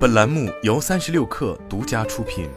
本栏目由三十六氪独家出品。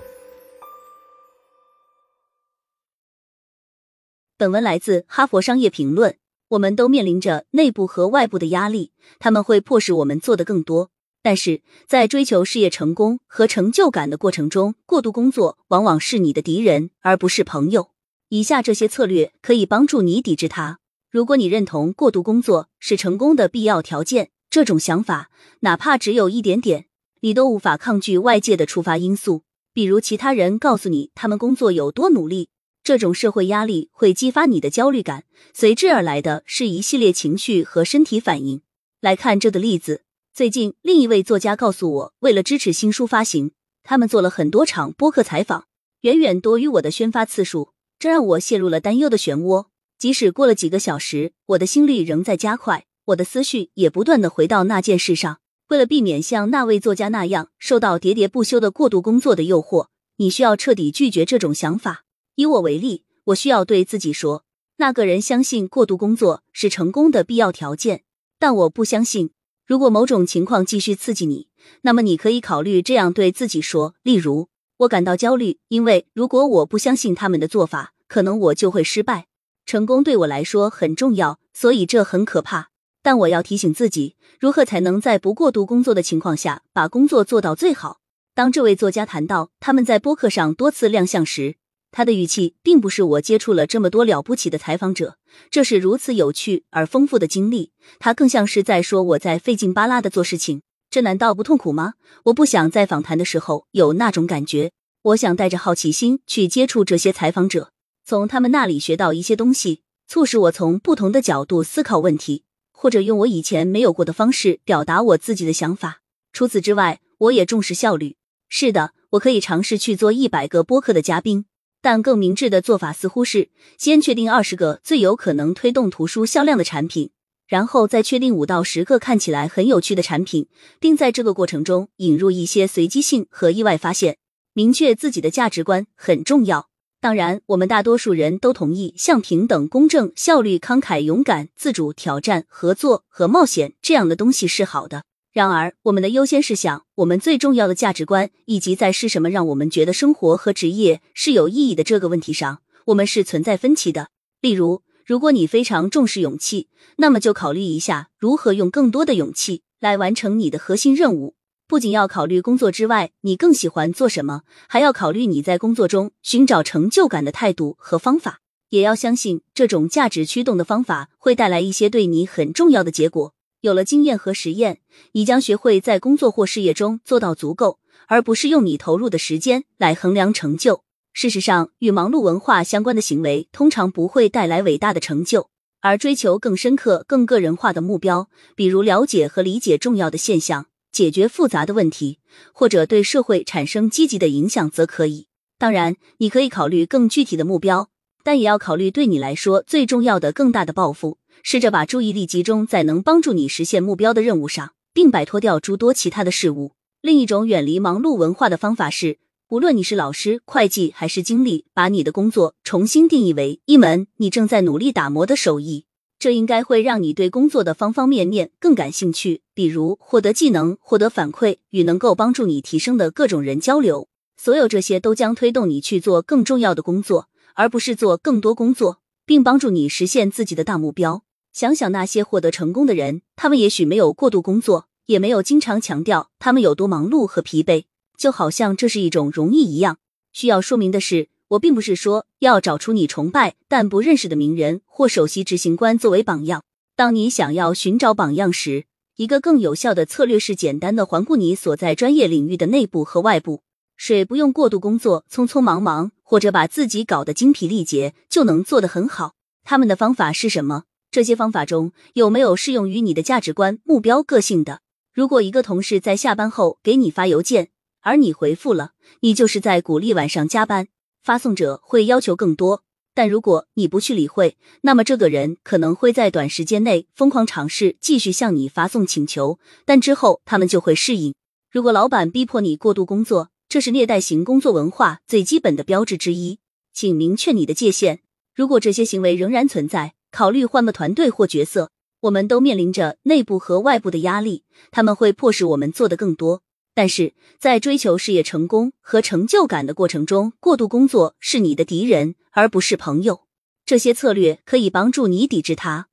本文来自《哈佛商业评论》。我们都面临着内部和外部的压力，他们会迫使我们做的更多。但是在追求事业成功和成就感的过程中，过度工作往往是你的敌人，而不是朋友。以下这些策略可以帮助你抵制它。如果你认同过度工作是成功的必要条件，这种想法哪怕只有一点点，你都无法抗拒外界的触发因素，比如其他人告诉你他们工作有多努力。这种社会压力会激发你的焦虑感，随之而来的是一系列情绪和身体反应。来看这个例子：最近，另一位作家告诉我，为了支持新书发行，他们做了很多场播客采访，远远多于我的宣发次数，这让我陷入了担忧的漩涡。即使过了几个小时，我的心率仍在加快，我的思绪也不断的回到那件事上。为了避免像那位作家那样受到喋喋不休的过度工作的诱惑，你需要彻底拒绝这种想法。以我为例，我需要对自己说，那个人相信过度工作是成功的必要条件，但我不相信。如果某种情况继续刺激你，那么你可以考虑这样对自己说：例如，我感到焦虑，因为如果我不相信他们的做法，可能我就会失败。成功对我来说很重要，所以这很可怕。但我要提醒自己，如何才能在不过度工作的情况下把工作做到最好。当这位作家谈到他们在播客上多次亮相时，他的语气并不是我接触了这么多了不起的采访者，这是如此有趣而丰富的经历。他更像是在说我在费劲巴拉的做事情，这难道不痛苦吗？我不想在访谈的时候有那种感觉。我想带着好奇心去接触这些采访者，从他们那里学到一些东西，促使我从不同的角度思考问题，或者用我以前没有过的方式表达我自己的想法。除此之外，我也重视效率。是的，我可以尝试去做一百个播客的嘉宾。但更明智的做法似乎是先确定二十个最有可能推动图书销量的产品，然后再确定五到十个看起来很有趣的产品，并在这个过程中引入一些随机性和意外发现。明确自己的价值观很重要。当然，我们大多数人都同意，像平等、公正、效率、慷慨、勇敢、自主、挑战、合作和冒险这样的东西是好的。然而，我们的优先事项、我们最重要的价值观，以及在是什么让我们觉得生活和职业是有意义的这个问题上，我们是存在分歧的。例如，如果你非常重视勇气，那么就考虑一下如何用更多的勇气来完成你的核心任务。不仅要考虑工作之外你更喜欢做什么，还要考虑你在工作中寻找成就感的态度和方法。也要相信这种价值驱动的方法会带来一些对你很重要的结果。有了经验和实验，你将学会在工作或事业中做到足够，而不是用你投入的时间来衡量成就。事实上，与忙碌文化相关的行为通常不会带来伟大的成就，而追求更深刻、更个人化的目标，比如了解和理解重要的现象、解决复杂的问题，或者对社会产生积极的影响，则可以。当然，你可以考虑更具体的目标，但也要考虑对你来说最重要的、更大的抱负。试着把注意力集中在能帮助你实现目标的任务上，并摆脱掉诸多其他的事物。另一种远离忙碌文化的方法是，无论你是老师、会计还是经理，把你的工作重新定义为一门你正在努力打磨的手艺。这应该会让你对工作的方方面面更感兴趣，比如获得技能、获得反馈与能够帮助你提升的各种人交流。所有这些都将推动你去做更重要的工作，而不是做更多工作，并帮助你实现自己的大目标。想想那些获得成功的人，他们也许没有过度工作，也没有经常强调他们有多忙碌和疲惫，就好像这是一种荣誉一样。需要说明的是，我并不是说要找出你崇拜但不认识的名人或首席执行官作为榜样。当你想要寻找榜样时，一个更有效的策略是简单的环顾你所在专业领域的内部和外部。水不用过度工作、匆匆忙忙，或者把自己搞得精疲力竭，就能做得很好？他们的方法是什么？这些方法中有没有适用于你的价值观、目标、个性的？如果一个同事在下班后给你发邮件，而你回复了，你就是在鼓励晚上加班。发送者会要求更多，但如果你不去理会，那么这个人可能会在短时间内疯狂尝试继续向你发送请求，但之后他们就会适应。如果老板逼迫你过度工作，这是虐待型工作文化最基本的标志之一，请明确你的界限。如果这些行为仍然存在，考虑换个团队或角色，我们都面临着内部和外部的压力，他们会迫使我们做的更多。但是在追求事业成功和成就感的过程中，过度工作是你的敌人，而不是朋友。这些策略可以帮助你抵制它。